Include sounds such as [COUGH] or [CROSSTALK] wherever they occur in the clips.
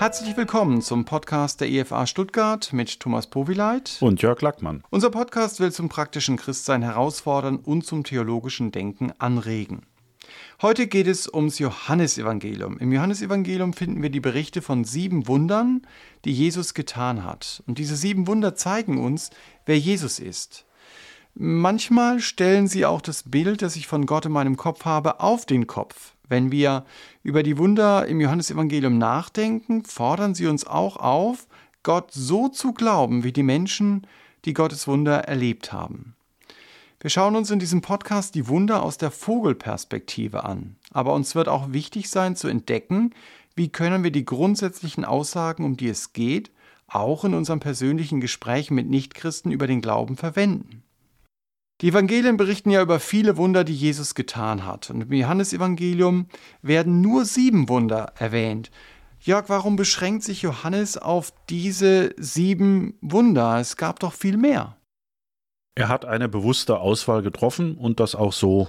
Herzlich willkommen zum Podcast der EFA Stuttgart mit Thomas Powileit und Jörg Lackmann. Unser Podcast will zum praktischen Christsein herausfordern und zum theologischen Denken anregen. Heute geht es ums Johannesevangelium. Im Johannesevangelium finden wir die Berichte von sieben Wundern, die Jesus getan hat. Und diese sieben Wunder zeigen uns, wer Jesus ist. Manchmal stellen sie auch das Bild, das ich von Gott in meinem Kopf habe, auf den Kopf. Wenn wir über die Wunder im Johannesevangelium nachdenken, fordern sie uns auch auf, Gott so zu glauben wie die Menschen, die Gottes Wunder erlebt haben. Wir schauen uns in diesem Podcast die Wunder aus der Vogelperspektive an. Aber uns wird auch wichtig sein zu entdecken, wie können wir die grundsätzlichen Aussagen, um die es geht, auch in unserem persönlichen Gespräch mit Nichtchristen über den Glauben verwenden. Die Evangelien berichten ja über viele Wunder, die Jesus getan hat. Und im Johannesevangelium werden nur sieben Wunder erwähnt. Jörg, warum beschränkt sich Johannes auf diese sieben Wunder? Es gab doch viel mehr. Er hat eine bewusste Auswahl getroffen und das auch so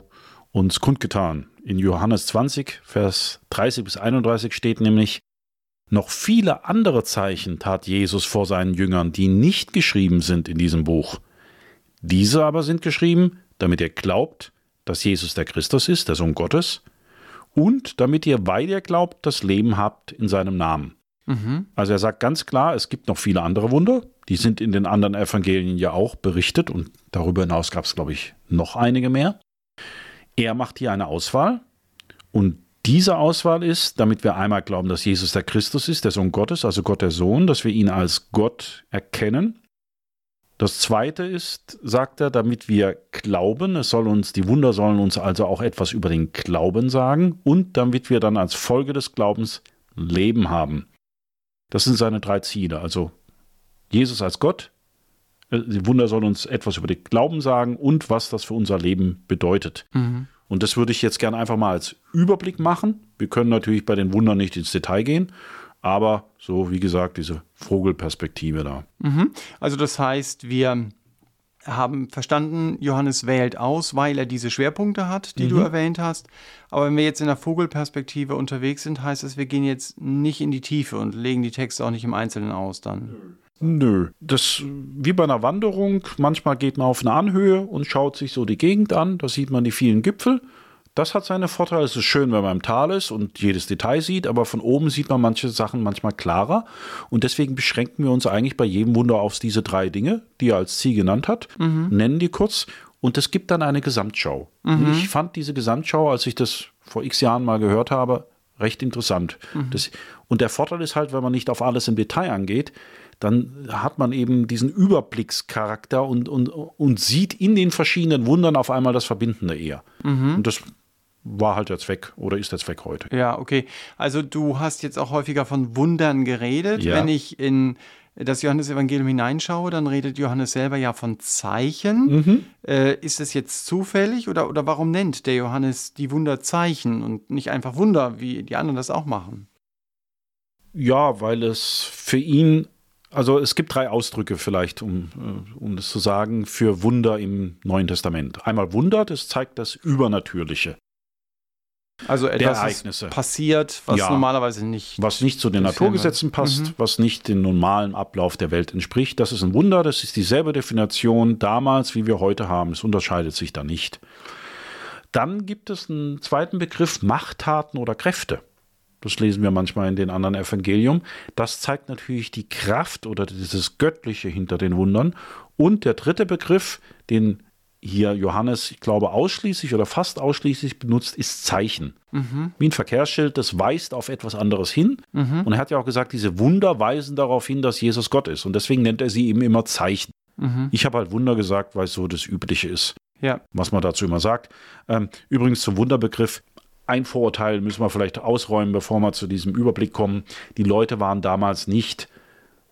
uns kundgetan. In Johannes 20, Vers 30 bis 31 steht nämlich, noch viele andere Zeichen tat Jesus vor seinen Jüngern, die nicht geschrieben sind in diesem Buch. Diese aber sind geschrieben, damit ihr glaubt, dass Jesus der Christus ist, der Sohn Gottes, und damit ihr, weil ihr glaubt, das Leben habt in seinem Namen. Mhm. Also er sagt ganz klar, es gibt noch viele andere Wunder, die sind in den anderen Evangelien ja auch berichtet und darüber hinaus gab es, glaube ich, noch einige mehr. Er macht hier eine Auswahl und diese Auswahl ist, damit wir einmal glauben, dass Jesus der Christus ist, der Sohn Gottes, also Gott der Sohn, dass wir ihn als Gott erkennen das zweite ist, sagt er, damit wir glauben, es soll uns, die Wunder sollen uns also auch etwas über den Glauben sagen und damit wir dann als Folge des Glaubens Leben haben. Das sind seine drei Ziele. Also Jesus als Gott, äh, die Wunder sollen uns etwas über den Glauben sagen und was das für unser Leben bedeutet. Mhm. Und das würde ich jetzt gerne einfach mal als Überblick machen. Wir können natürlich bei den Wundern nicht ins Detail gehen, aber so, wie gesagt, diese Vogelperspektive da. Mhm. Also das heißt, wir haben verstanden, Johannes wählt aus, weil er diese Schwerpunkte hat, die mhm. du erwähnt hast. Aber wenn wir jetzt in der Vogelperspektive unterwegs sind, heißt das, wir gehen jetzt nicht in die Tiefe und legen die Texte auch nicht im Einzelnen aus dann. Nö, das wie bei einer Wanderung. Manchmal geht man auf eine Anhöhe und schaut sich so die Gegend an. Da sieht man die vielen Gipfel. Das hat seine Vorteile. Es ist schön, wenn man im Tal ist und jedes Detail sieht, aber von oben sieht man manche Sachen manchmal klarer. Und deswegen beschränken wir uns eigentlich bei jedem Wunder auf diese drei Dinge, die er als Ziel genannt hat, mhm. nennen die kurz. Und es gibt dann eine Gesamtschau. Mhm. Ich fand diese Gesamtschau, als ich das vor x Jahren mal gehört habe, recht interessant. Mhm. Das, und der Vorteil ist halt, wenn man nicht auf alles im Detail angeht, dann hat man eben diesen Überblickscharakter und, und, und sieht in den verschiedenen Wundern auf einmal das Verbindende eher. Mhm. Und das war halt der Zweck oder ist der Zweck heute. Ja, okay. Also du hast jetzt auch häufiger von Wundern geredet. Ja. Wenn ich in das Johannesevangelium hineinschaue, dann redet Johannes selber ja von Zeichen. Mhm. Äh, ist es jetzt zufällig oder, oder warum nennt der Johannes die Wunder Zeichen und nicht einfach Wunder, wie die anderen das auch machen? Ja, weil es für ihn, also es gibt drei Ausdrücke vielleicht, um, äh, um das zu sagen, für Wunder im Neuen Testament. Einmal Wunder, das zeigt das Übernatürliche. Also etwas passiert, was ja, normalerweise nicht. Was nicht zu den Naturgesetzen passt, mhm. was nicht dem normalen Ablauf der Welt entspricht. Das ist ein Wunder, das ist dieselbe Definition damals, wie wir heute haben. Es unterscheidet sich da nicht. Dann gibt es einen zweiten Begriff, Machttaten oder Kräfte. Das lesen wir manchmal in den anderen Evangelium. Das zeigt natürlich die Kraft oder dieses Göttliche hinter den Wundern. Und der dritte Begriff, den hier Johannes, ich glaube, ausschließlich oder fast ausschließlich benutzt, ist Zeichen. Mhm. Wie ein Verkehrsschild, das weist auf etwas anderes hin. Mhm. Und er hat ja auch gesagt, diese Wunder weisen darauf hin, dass Jesus Gott ist. Und deswegen nennt er sie eben immer Zeichen. Mhm. Ich habe halt Wunder gesagt, weil es so das Übliche ist, ja. was man dazu immer sagt. Ähm, übrigens zum Wunderbegriff. Ein Vorurteil müssen wir vielleicht ausräumen, bevor wir zu diesem Überblick kommen. Die Leute waren damals nicht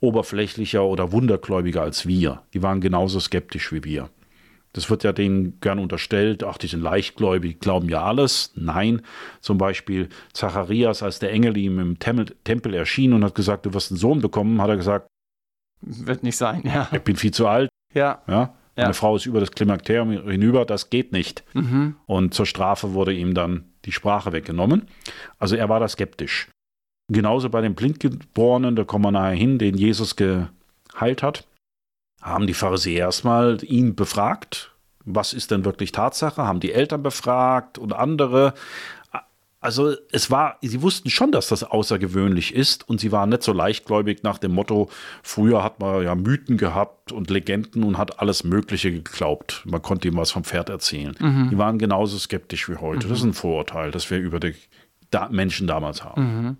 oberflächlicher oder wundergläubiger als wir. Die waren genauso skeptisch wie wir. Das wird ja denen gern unterstellt, ach, die sind leichtgläubig, glauben ja alles. Nein, zum Beispiel Zacharias, als der Engel ihm im Tempel, erschien und hat gesagt, du wirst einen Sohn bekommen, hat er gesagt, wird nicht sein, ja. Ich bin viel zu alt. Ja. ja. Meine ja. Frau ist über das Klimakterium hinüber, das geht nicht. Mhm. Und zur Strafe wurde ihm dann die Sprache weggenommen. Also er war da skeptisch. Genauso bei dem Blindgeborenen, da kommen wir nachher hin, den Jesus geheilt hat, haben die Pharisäer erstmal ihn befragt. Was ist denn wirklich Tatsache? Haben die Eltern befragt und andere. Also es war, sie wussten schon, dass das außergewöhnlich ist und sie waren nicht so leichtgläubig nach dem Motto, früher hat man ja Mythen gehabt und Legenden und hat alles Mögliche geglaubt. Man konnte ihm was vom Pferd erzählen. Mhm. Die waren genauso skeptisch wie heute. Mhm. Das ist ein Vorurteil, das wir über die da Menschen damals haben. Mhm.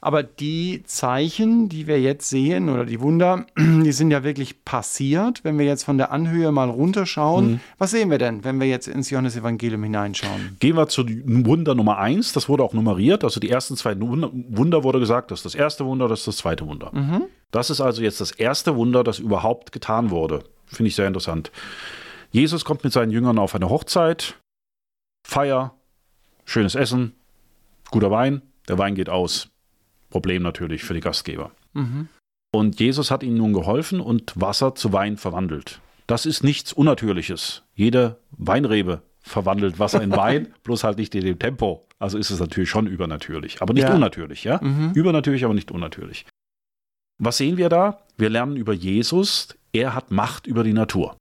Aber die Zeichen, die wir jetzt sehen oder die Wunder, [CLEARS THROAT] die sind ja wirklich passiert. Wenn wir jetzt von der Anhöhe mal runterschauen, mhm. was sehen wir denn, wenn wir jetzt ins Johannesevangelium hineinschauen? Gehen wir zu Wunder Nummer eins. Das wurde auch nummeriert. Also die ersten zwei Wunder wurde gesagt, das ist das erste Wunder, das ist das zweite Wunder. Mhm. Das ist also jetzt das erste Wunder, das überhaupt getan wurde. Finde ich sehr interessant. Jesus kommt mit seinen Jüngern auf eine Hochzeit, Feier, schönes Essen, guter Wein, der Wein geht aus. Problem natürlich für die Gastgeber. Mhm. Und Jesus hat ihnen nun geholfen und Wasser zu Wein verwandelt. Das ist nichts Unnatürliches. Jede Weinrebe verwandelt Wasser in Wein, [LAUGHS] bloß halt nicht in dem Tempo. Also ist es natürlich schon übernatürlich, aber nicht ja. unnatürlich, ja? Mhm. Übernatürlich, aber nicht unnatürlich. Was sehen wir da? Wir lernen über Jesus, er hat Macht über die Natur.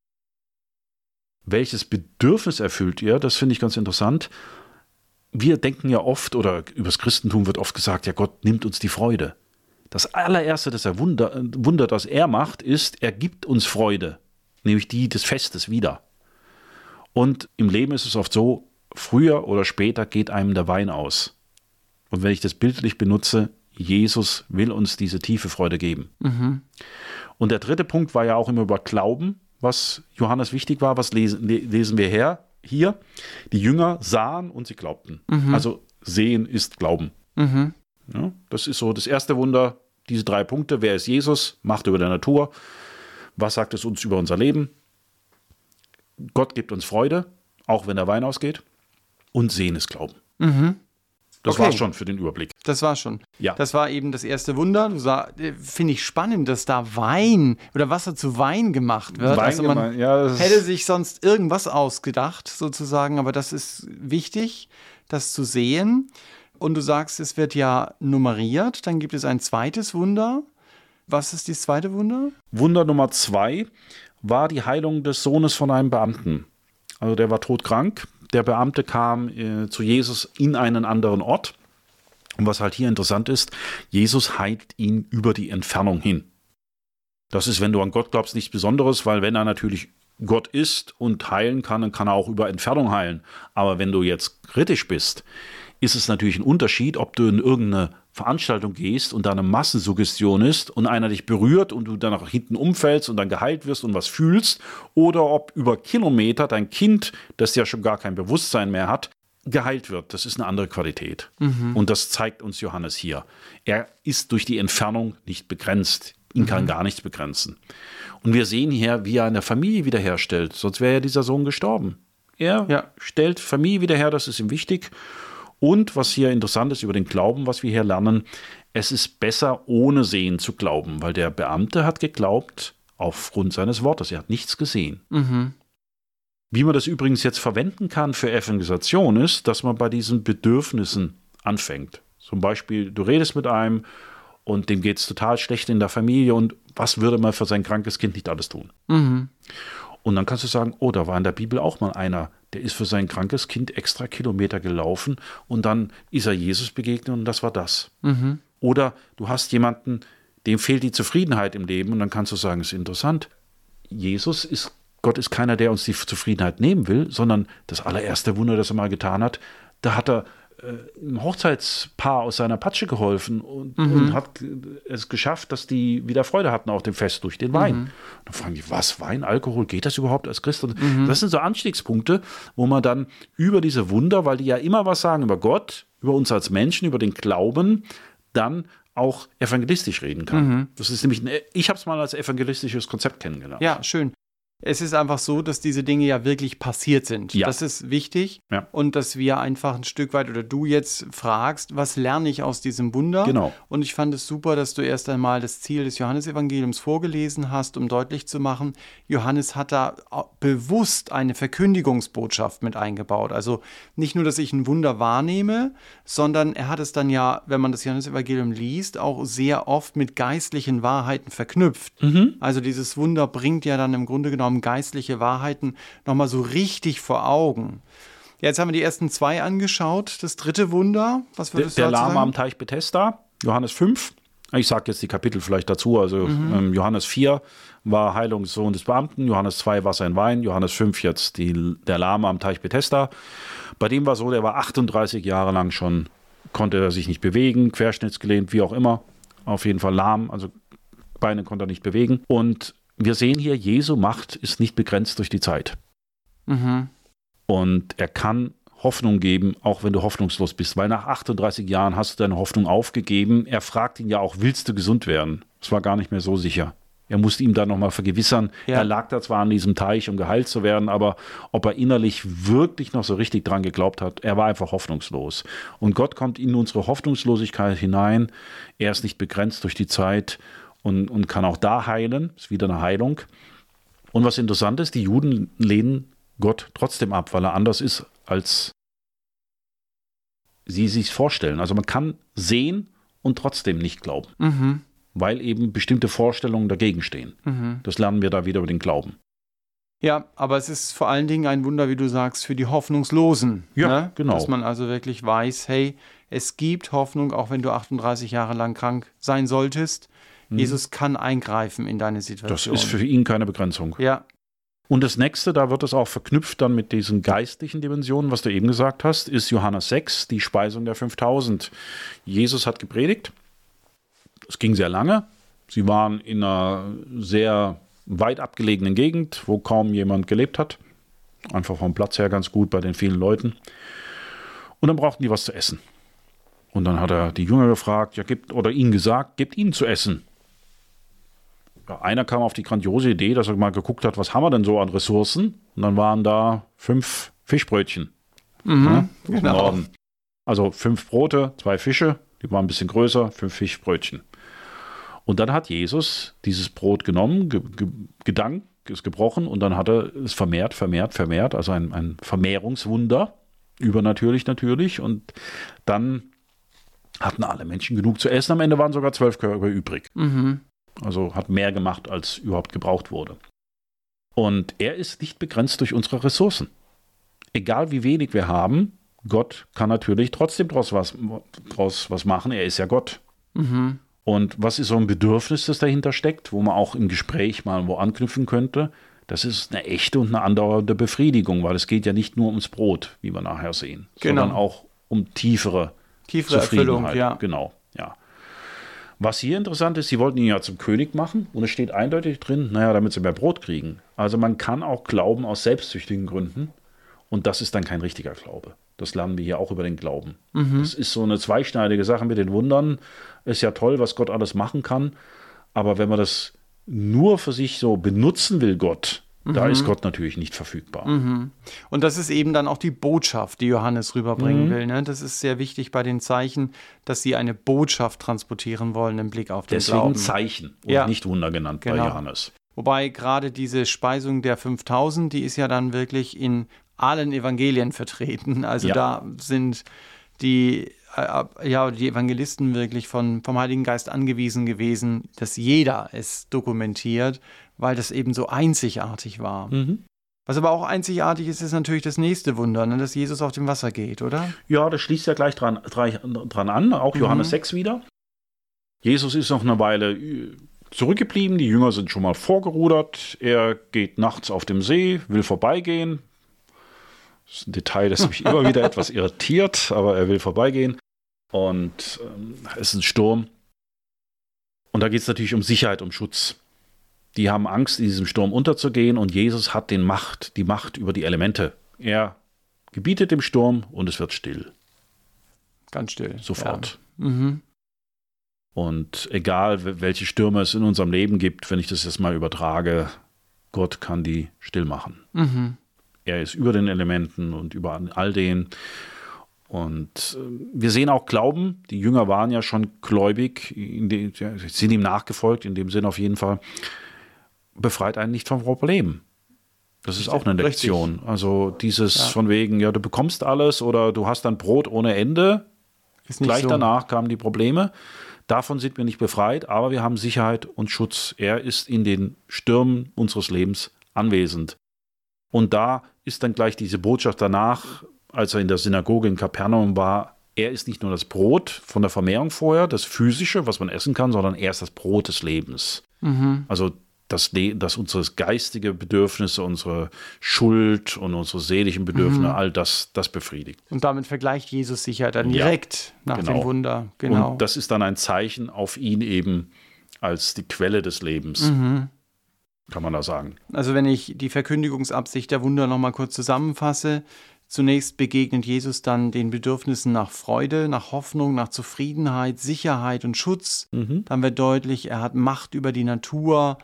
Welches Bedürfnis erfüllt er? Das finde ich ganz interessant wir denken ja oft, oder übers Christentum wird oft gesagt, ja, Gott nimmt uns die Freude. Das allererste, das er Wunder, Wunder, das er macht, ist, er gibt uns Freude, nämlich die des Festes wieder. Und im Leben ist es oft so, früher oder später geht einem der Wein aus. Und wenn ich das bildlich benutze, Jesus will uns diese tiefe Freude geben. Mhm. Und der dritte Punkt war ja auch immer über Glauben, was Johannes wichtig war. Was lesen, lesen wir her? Hier, die Jünger sahen und sie glaubten. Mhm. Also sehen ist Glauben. Mhm. Ja, das ist so das erste Wunder, diese drei Punkte. Wer ist Jesus? Macht über der Natur. Was sagt es uns über unser Leben? Gott gibt uns Freude, auch wenn der Wein ausgeht. Und sehen ist Glauben. Mhm. Das okay. war schon für den Überblick. Das war schon. Ja. Das war eben das erste Wunder. Äh, finde ich spannend, dass da Wein oder Wasser zu Wein gemacht wird. Wein also man ja, hätte sich sonst irgendwas ausgedacht, sozusagen, aber das ist wichtig, das zu sehen. Und du sagst, es wird ja nummeriert. Dann gibt es ein zweites Wunder. Was ist das zweite Wunder? Wunder Nummer zwei war die Heilung des Sohnes von einem Beamten. Also der war todkrank der Beamte kam äh, zu Jesus in einen anderen Ort. Und was halt hier interessant ist, Jesus heilt ihn über die Entfernung hin. Das ist, wenn du an Gott glaubst, nichts Besonderes, weil wenn er natürlich Gott ist und heilen kann, dann kann er auch über Entfernung heilen. Aber wenn du jetzt kritisch bist, ist es natürlich ein Unterschied, ob du in irgendeine Veranstaltung gehst und da eine Massensuggestion ist und einer dich berührt und du dann nach hinten umfällst und dann geheilt wirst und was fühlst, oder ob über Kilometer dein Kind, das ja schon gar kein Bewusstsein mehr hat, geheilt wird. Das ist eine andere Qualität. Mhm. Und das zeigt uns Johannes hier. Er ist durch die Entfernung nicht begrenzt. Ihn mhm. kann gar nichts begrenzen. Und wir sehen hier, wie er eine Familie wiederherstellt. Sonst wäre ja dieser Sohn gestorben. Er ja. stellt Familie wieder her, das ist ihm wichtig. Und was hier interessant ist über den Glauben, was wir hier lernen, es ist besser ohne Sehen zu glauben, weil der Beamte hat geglaubt aufgrund seines Wortes. Er hat nichts gesehen. Mhm. Wie man das übrigens jetzt verwenden kann für Evangelisation ist, dass man bei diesen Bedürfnissen anfängt. Zum Beispiel, du redest mit einem und dem geht es total schlecht in der Familie und was würde man für sein krankes Kind nicht alles tun? Mhm. Und dann kannst du sagen, oh, da war in der Bibel auch mal einer, der ist für sein krankes Kind extra Kilometer gelaufen und dann ist er Jesus begegnet und das war das. Mhm. Oder du hast jemanden, dem fehlt die Zufriedenheit im Leben und dann kannst du sagen, es ist interessant. Jesus ist, Gott ist keiner, der uns die Zufriedenheit nehmen will, sondern das allererste Wunder, das er mal getan hat, da hat er äh, ein Hochzeitspaar aus seiner Patsche geholfen und, mhm. und, hat es geschafft, dass die wieder Freude hatten auf dem Fest durch den Wein. Mhm. Dann fragen die, was, Wein, Alkohol, geht das überhaupt als Christ? Mhm. Das sind so Anstiegspunkte, wo man dann über diese Wunder, weil die ja immer was sagen über Gott, über uns als Menschen, über den Glauben, dann auch evangelistisch reden kann. Mhm. Das ist nämlich, ein, ich habe es mal als evangelistisches Konzept kennengelernt. Ja, schön. Es ist einfach so, dass diese Dinge ja wirklich passiert sind. Ja. Das ist wichtig. Ja. Und dass wir einfach ein Stück weit oder du jetzt fragst, was lerne ich aus diesem Wunder? Genau. Und ich fand es super, dass du erst einmal das Ziel des Johannesevangeliums vorgelesen hast, um deutlich zu machen, Johannes hat da bewusst eine Verkündigungsbotschaft mit eingebaut. Also nicht nur, dass ich ein Wunder wahrnehme, sondern er hat es dann ja, wenn man das Johannesevangelium liest, auch sehr oft mit geistlichen Wahrheiten verknüpft. Also dieses Wunder bringt ja dann im Grunde genommen geistliche Wahrheiten nochmal so richtig vor Augen. Jetzt haben wir die ersten zwei angeschaut. Das dritte Wunder, was Der, würdest der du dazu Lama sagen? am Teich Bethesda, Johannes 5. Ich sage jetzt die Kapitel vielleicht dazu. Also ähm, Johannes 4 war Heilungssohn des Beamten, Johannes 2 Wasser in Wein, Johannes 5 jetzt die, der Lama am Teich Bethesda. Bei dem war so, der war 38 Jahre lang schon, konnte er sich nicht bewegen, querschnittsgelehnt, wie auch immer. Auf jeden Fall lahm, also Beine konnte er nicht bewegen. Und wir sehen hier, Jesu Macht ist nicht begrenzt durch die Zeit. Mhm. Und er kann Hoffnung geben, auch wenn du hoffnungslos bist. Weil nach 38 Jahren hast du deine Hoffnung aufgegeben. Er fragt ihn ja auch, willst du gesund werden? Es war gar nicht mehr so sicher. Er musste ihm dann nochmal vergewissern. Ja. Er lag da zwar an diesem Teich, um geheilt zu werden, aber ob er innerlich wirklich noch so richtig dran geglaubt hat, er war einfach hoffnungslos. Und Gott kommt in unsere Hoffnungslosigkeit hinein. Er ist nicht begrenzt durch die Zeit und, und kann auch da heilen. Ist wieder eine Heilung. Und was interessant ist, die Juden lehnen Gott trotzdem ab, weil er anders ist, als sie sich vorstellen. Also man kann sehen und trotzdem nicht glauben, Mhm. weil eben bestimmte Vorstellungen dagegen stehen. Mhm. Das lernen wir da wieder über den Glauben. Ja, aber es ist vor allen Dingen ein Wunder, wie du sagst, für die Hoffnungslosen. Ja, ne? genau. Dass man also wirklich weiß, hey, es gibt Hoffnung, auch wenn du 38 Jahre lang krank sein solltest. Jesus kann eingreifen in deine Mhm. Das Situation. ist für ihn keine Begrenzung. ja, Und das nächste, da wird es auch verknüpft dann mit diesen geistlichen Dimensionen, was du eben gesagt hast, ist Johannes 6, die Speisung der 5000. Jesus hat gepredigt. Es ging sehr lange. Sie waren in einer sehr weit abgelegenen Gegend, wo kaum jemand gelebt hat. Einfach vom Platz her ganz gut bei den vielen Leuten. Und dann brauchten die was zu essen. Und dann hat er die Jünger gefragt, ja, gibt, oder ihnen gesagt, gebt ihnen zu essen. Ja, einer kam auf die grandiose Idee, dass er mal geguckt hat, was haben wir denn so an Ressourcen? Und dann waren da fünf Fischbrötchen. ja, aus dem genau. Norden. Also fünf Brote, zwei Fische, die waren ein bisschen größer, fünf Fischbrötchen. Und dann hat Jesus dieses Brot genommen, ge ge gedankt, ist gebrochen und dann hat er es vermehrt, vermehrt, vermehrt, also ein, ein Vermehrungswunder, übernatürlich natürlich. Und dann hatten alle Menschen genug zu essen. Am Ende waren sogar zwölf Körper übrig. Mhm. Also hat mehr gemacht, als überhaupt gebraucht wurde. Und er ist nicht begrenzt durch unsere Ressourcen. Egal wie wenig wir haben, Gott kann natürlich trotzdem daraus was, draus was machen. Er ist ja Gott. Mhm. Und was ist so ein Bedürfnis, das dahinter steckt, wo man auch im Gespräch mal wo anknüpfen könnte? Das ist eine echte und eine andauernde Befriedigung, weil es geht ja nicht nur ums Brot, wie wir nachher sehen, Genau. sondern auch um tiefere Tiefere Erfüllung, ja. Genau, ja. Was hier interessant ist, sie wollten ihn ja zum König machen und es steht eindeutig drin, naja, damit sie mehr Brot kriegen. Also man kann auch glauben aus selbstsüchtigen Gründen und das ist dann kein richtiger Glaube. Das lernen wir hier auch über den Glauben. Das ist so eine zweischneidige Sache mit den Wundern. Ist ja toll, was Gott alles machen kann, aber wenn man das nur für sich so benutzen will, Gott, da ist Gott natürlich nicht verfügbar. Und das ist eben dann auch die Botschaft, die Johannes rüberbringen Mhm. will. Ne? Das ist sehr wichtig bei den Zeichen, dass sie eine Botschaft transportieren wollen im Blick auf den Deswegen Glauben. Zeichen und Ja. nicht Wunder genannt bei Genau. Johannes. Wobei gerade diese Speisung der 5000, die ist ja dann wirklich in allen Evangelien vertreten. Also Ja. da sind die, ja, die Evangelisten wirklich von, vom Heiligen Geist angewiesen gewesen, dass jeder es dokumentiert, weil das eben so einzigartig war. Mhm. Was aber auch einzigartig ist, ist natürlich das nächste Wunder, ne, dass Jesus auf dem Wasser geht, oder? Ja, das schließt ja gleich dran, dran an, auch Johannes 6 wieder. Jesus ist noch eine Weile äh, zurückgeblieben, die Jünger sind schon mal vorgerudert, er geht nachts auf dem See, will vorbeigehen. Das ist ein Detail, das mich [LAUGHS] immer wieder etwas irritiert, aber er will vorbeigehen. Und ähm, es ist ein Sturm. Und da geht es natürlich um Sicherheit, um Schutz. Die haben Angst, in diesem Sturm unterzugehen und Jesus hat den Macht, die Macht über die Elemente. Er gebietet dem Sturm und es wird still. Ganz still. Sofort. Ja. Mhm. Und egal, wel- welche Stürme es in unserem Leben gibt, wenn ich das jetzt mal übertrage, Gott kann die still machen. Mhm. Er ist über den Elementen und über all den. Und äh, wir sehen auch Glauben. Die Jünger waren ja schon gläubig, die, sind ihm nachgefolgt, in dem Sinn auf jeden Fall. Befreit einen nicht vom Problem. Das ist auch eine Lektion. Richtig. Also dieses ja. von wegen, ja, du bekommst alles oder du hast dann Brot ohne Ende. Gleich so. danach kamen die Probleme. Davon sind wir nicht befreit, aber wir haben Sicherheit und Schutz. Er ist in den Stürmen unseres Lebens anwesend. Und da ist dann gleich diese Botschaft danach, als er in der Synagoge in Kapernaum war, er ist nicht nur das Brot von der Vermehrung vorher, das physische, was man essen kann, sondern er ist das Brot des Lebens. Mhm. Also dass, dass unsere geistige Bedürfnisse, unsere Schuld und unsere seelischen Bedürfnisse, mhm. all das, das befriedigt. Und damit vergleicht Jesus sich ja dann direkt ja, nach genau. dem Wunder. Genau. Und das ist dann ein Zeichen auf ihn eben als die Quelle des Lebens. Mhm. Kann man da sagen. Also wenn ich die Verkündigungsabsicht der Wunder nochmal kurz zusammenfasse, Zunächst begegnet Jesus dann den Bedürfnissen nach Freude, nach Hoffnung, nach Zufriedenheit, Sicherheit und Schutz. Mhm. Dann wird deutlich, er hat Macht über die Natur,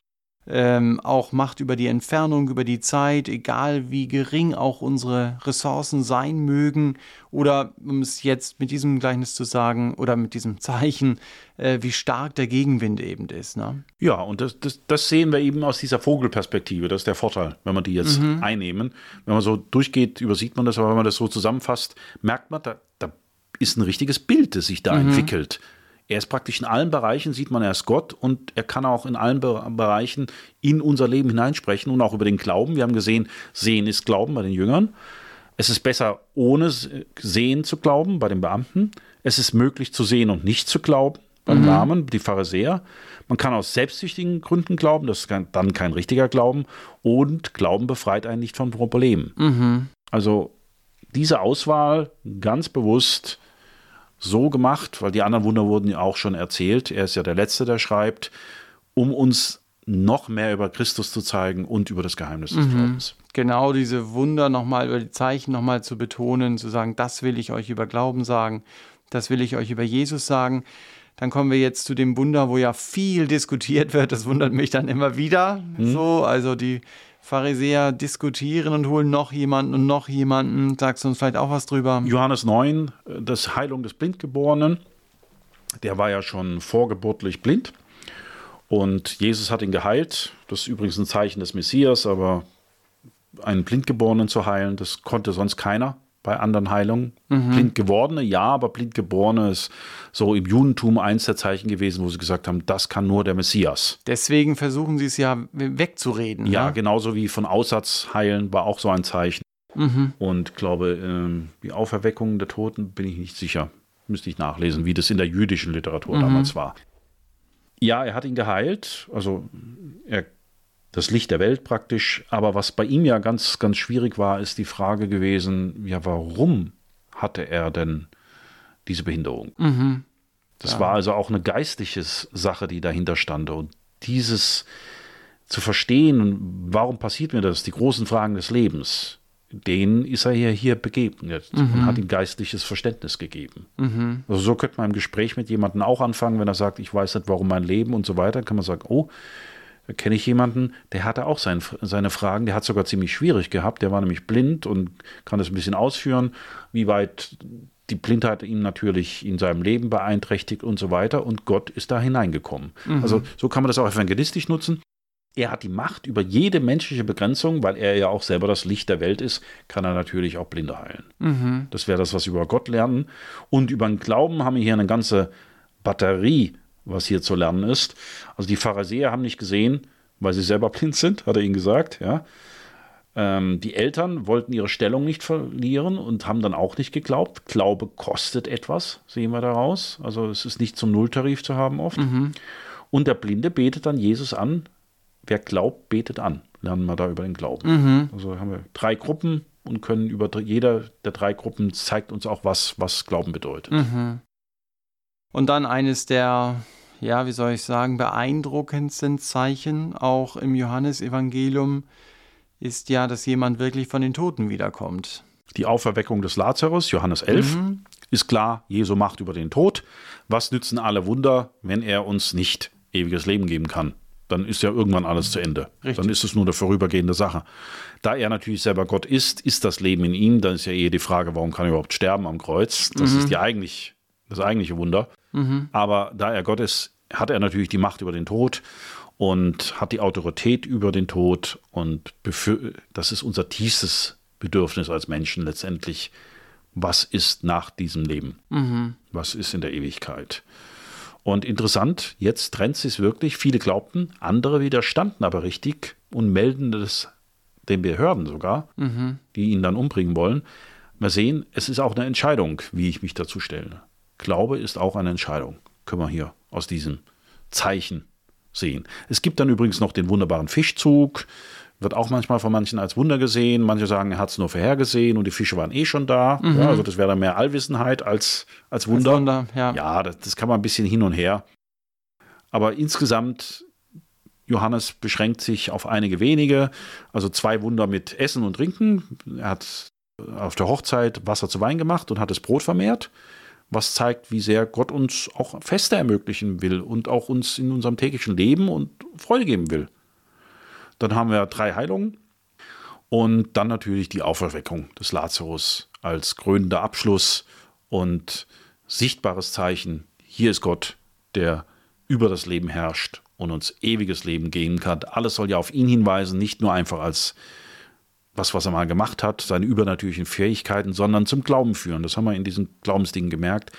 ähm, auch Macht über die Entfernung, über die Zeit, egal wie gering auch unsere Ressourcen sein mögen. Oder um es jetzt mit diesem Gleichnis zu sagen oder mit diesem Zeichen, äh, wie stark der Gegenwind eben ist. Ne? Ja, und das, das, das, sehen wir eben aus dieser Vogelperspektive. Das ist der Vorteil, wenn man die jetzt mhm. einnehmen. Wenn man so durchgeht, übersieht man das, aber wenn man das so zusammenfasst, merkt man, da, da ist ein richtiges Bild, das sich da mhm. entwickelt. Er ist praktisch in allen Bereichen, sieht man, er ist Gott und er kann auch in allen Be Bereichen in unser Leben hineinsprechen und auch über den Glauben. Wir haben gesehen, Sehen ist Glauben bei den Jüngern. Es ist besser, ohne Sehen zu glauben bei den Beamten. Es ist möglich zu sehen und nicht zu glauben beim mhm. Namen, die Pharisäer. Man kann aus selbstsüchtigen Gründen glauben, das ist dann kein richtiger Glauben. Und Glauben befreit einen nicht von Problemen. Mhm. Also diese Auswahl ganz bewusst so gemacht, weil die anderen Wunder wurden ja auch schon erzählt. Er ist ja der Letzte, der schreibt, um uns noch mehr über Christus zu zeigen und über das Geheimnis des mhm. Glaubens. Genau diese Wunder nochmal, über die Zeichen nochmal zu betonen, zu sagen, das will ich euch über Glauben sagen, das will ich euch über Jesus sagen. Dann kommen wir jetzt zu dem Wunder, wo ja viel diskutiert wird. Das wundert mich dann immer wieder. Mhm. So, also die Pharisäer diskutieren und holen noch jemanden und noch jemanden. Sagst du uns vielleicht auch was drüber? Johannes 9, das Heilung des Blindgeborenen. Der war ja schon vorgeburtlich blind. Und Jesus hat ihn geheilt. Das ist übrigens ein Zeichen des Messias, aber einen Blindgeborenen zu heilen, das konnte sonst keiner bei anderen Heilungen. Mhm. Blindgewordene, ja, aber Blindgeborene ist so im Judentum eins der Zeichen gewesen, wo sie gesagt haben, das kann nur der Messias. Deswegen versuchen sie es ja wegzureden. Ja, ne? genauso wie von Aussatz heilen war auch so ein Zeichen. Mhm. Und glaube, ähm, die Auferweckung der Toten bin ich nicht sicher. Müsste ich nachlesen, wie das in der jüdischen Literatur mhm. damals war. Ja, er hat ihn geheilt. Also er das Licht der Welt praktisch. Aber was bei ihm ja ganz, ganz schwierig war, ist die Frage gewesen, ja, warum hatte er denn diese Behinderung? Mhm. Das ja. war also auch eine geistliche Sache, die dahinter stand. Und dieses zu verstehen, warum passiert mir das, die großen Fragen des Lebens, denen ist er ja hier begegnet mhm. und hat ihm geistliches Verständnis gegeben. Mhm. Also so könnte man im Gespräch mit jemandem auch anfangen, wenn er sagt, ich weiß nicht, warum mein Leben und so weiter, kann man sagen, oh, kenne ich jemanden, der hatte auch sein, seine Fragen, der hat sogar ziemlich schwierig gehabt, der war nämlich blind und kann das ein bisschen ausführen, wie weit die Blindheit ihn natürlich in seinem Leben beeinträchtigt und so weiter. Und Gott ist da hineingekommen. Mhm. Also so kann man das auch evangelistisch nutzen. Er hat die Macht über jede menschliche Begrenzung, weil er ja auch selber das Licht der Welt ist, kann er natürlich auch Blinde heilen. Mhm. Das wäre das, was wir über Gott lernen. Und über den Glauben haben wir hier eine ganze Batterie was hier zu lernen ist. Also die Pharisäer haben nicht gesehen, weil sie selber [LAUGHS] blind sind, hat er ihnen gesagt. Ja. Ähm, die Eltern wollten ihre Stellung nicht verlieren und haben dann auch nicht geglaubt. Glaube kostet etwas, sehen wir daraus. Also es ist nicht zum Nulltarif zu haben oft. Mhm. Und der Blinde betet dann Jesus an. Wer glaubt, betet an. Lernen wir da über den Glauben. Mhm. Also haben wir drei Gruppen und können über jeder der drei Gruppen zeigt uns auch was, was Glauben bedeutet. Mhm. Und dann eines der, ja, wie soll ich sagen, beeindruckendsten Zeichen auch im Johannesevangelium ist ja, dass jemand wirklich von den Toten wiederkommt. Die Auferweckung des Lazarus, Johannes 11, mhm. ist klar, Jesu Macht über den Tod. Was nützen alle Wunder, wenn er uns nicht ewiges Leben geben kann? dann ist ja irgendwann alles zu Ende. Richtig. Dann ist es nur eine vorübergehende Sache. Da er natürlich selber Gott ist, ist das Leben in ihm. Dann ist ja eher die Frage, warum kann er überhaupt sterben am Kreuz? Das ist die eigentlich, das eigentliche Wunder. Aber da er Gott ist, hat er natürlich die Macht über den Tod und hat die Autorität über den Tod. Und das ist unser tiefstes Bedürfnis als Menschen letztendlich. Was ist nach diesem Leben? Was ist in der Ewigkeit? Und interessant, jetzt trennt sich wirklich. Viele glaubten, andere widerstanden aber richtig und melden das den Behörden sogar, die ihn dann umbringen wollen. Wir sehen, es ist auch eine Entscheidung, wie ich mich dazu stelle. Glaube ist auch eine Entscheidung. Können wir hier aus diesem Zeichen sehen. Es gibt dann übrigens noch den wunderbaren Fischzug. Wird auch manchmal von manchen als Wunder gesehen. Manche sagen, er hat es nur vorhergesehen und die Fische waren eh schon da. Ja, also das wäre dann mehr Allwissenheit als, als Wunder. Wunder, ja. Ja, das, das kann man ein bisschen hin und her. Aber insgesamt, Johannes beschränkt sich auf einige wenige. Also zwei Wunder mit Essen und Trinken. Er hat auf der Hochzeit Wasser zu Wein gemacht und hat das Brot vermehrt. Was zeigt, wie sehr Gott uns auch Feste ermöglichen will und auch uns in unserem täglichen Leben und Freude geben will. Dann haben wir drei Heilungen und dann natürlich die Auferweckung des Lazarus als krönender Abschluss und sichtbares Zeichen. Hier ist Gott, der über das Leben herrscht und uns ewiges Leben geben kann. Alles soll ja auf ihn hinweisen, nicht nur einfach als was, was er mal gemacht hat, seine übernatürlichen Fähigkeiten, sondern zum Glauben führen. Das haben wir in diesen Glaubensdingen gemerkt.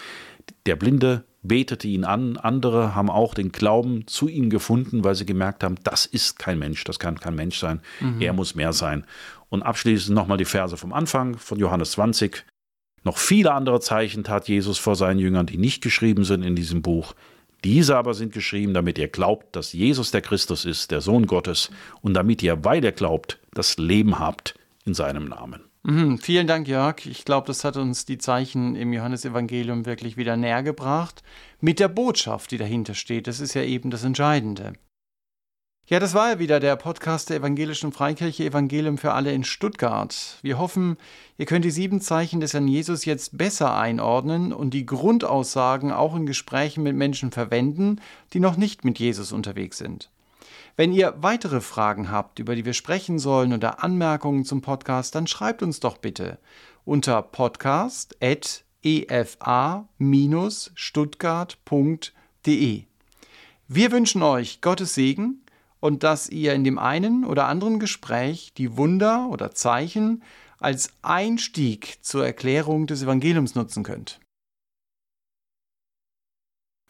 Der Blinde betete ihn an, andere haben auch den Glauben zu ihm gefunden, weil sie gemerkt haben, das ist kein Mensch, das kann kein Mensch sein, er muss mehr sein. Und abschließend nochmal die Verse vom Anfang von Johannes 20. Noch viele andere Zeichen tat Jesus vor seinen Jüngern, die nicht geschrieben sind in diesem Buch. Diese aber sind geschrieben, damit ihr glaubt, dass Jesus der Christus ist, der Sohn Gottes, und damit ihr, weil ihr glaubt, das Leben habt in seinem Namen. Mhm, vielen Dank, Jörg. Ich glaube, das hat uns die Zeichen im Johannesevangelium wirklich wieder näher gebracht. Mit der Botschaft, die dahinter steht. Das ist ja eben das Entscheidende. Ja, das war ja wieder der Podcast der Evangelischen Freikirche Evangelium für alle in Stuttgart. Wir hoffen, ihr könnt die sieben Zeichen des Herrn Jesus jetzt besser einordnen und die Grundaussagen auch in Gesprächen mit Menschen verwenden, die noch nicht mit Jesus unterwegs sind. Wenn ihr weitere Fragen habt, über die wir sprechen sollen oder Anmerkungen zum Podcast, dann schreibt uns doch bitte unter podcast.efa-stuttgart.de. Wir wünschen euch Gottes Segen und dass ihr in dem einen oder anderen Gespräch die Wunder oder Zeichen als Einstieg zur Erklärung des Evangeliums nutzen könnt.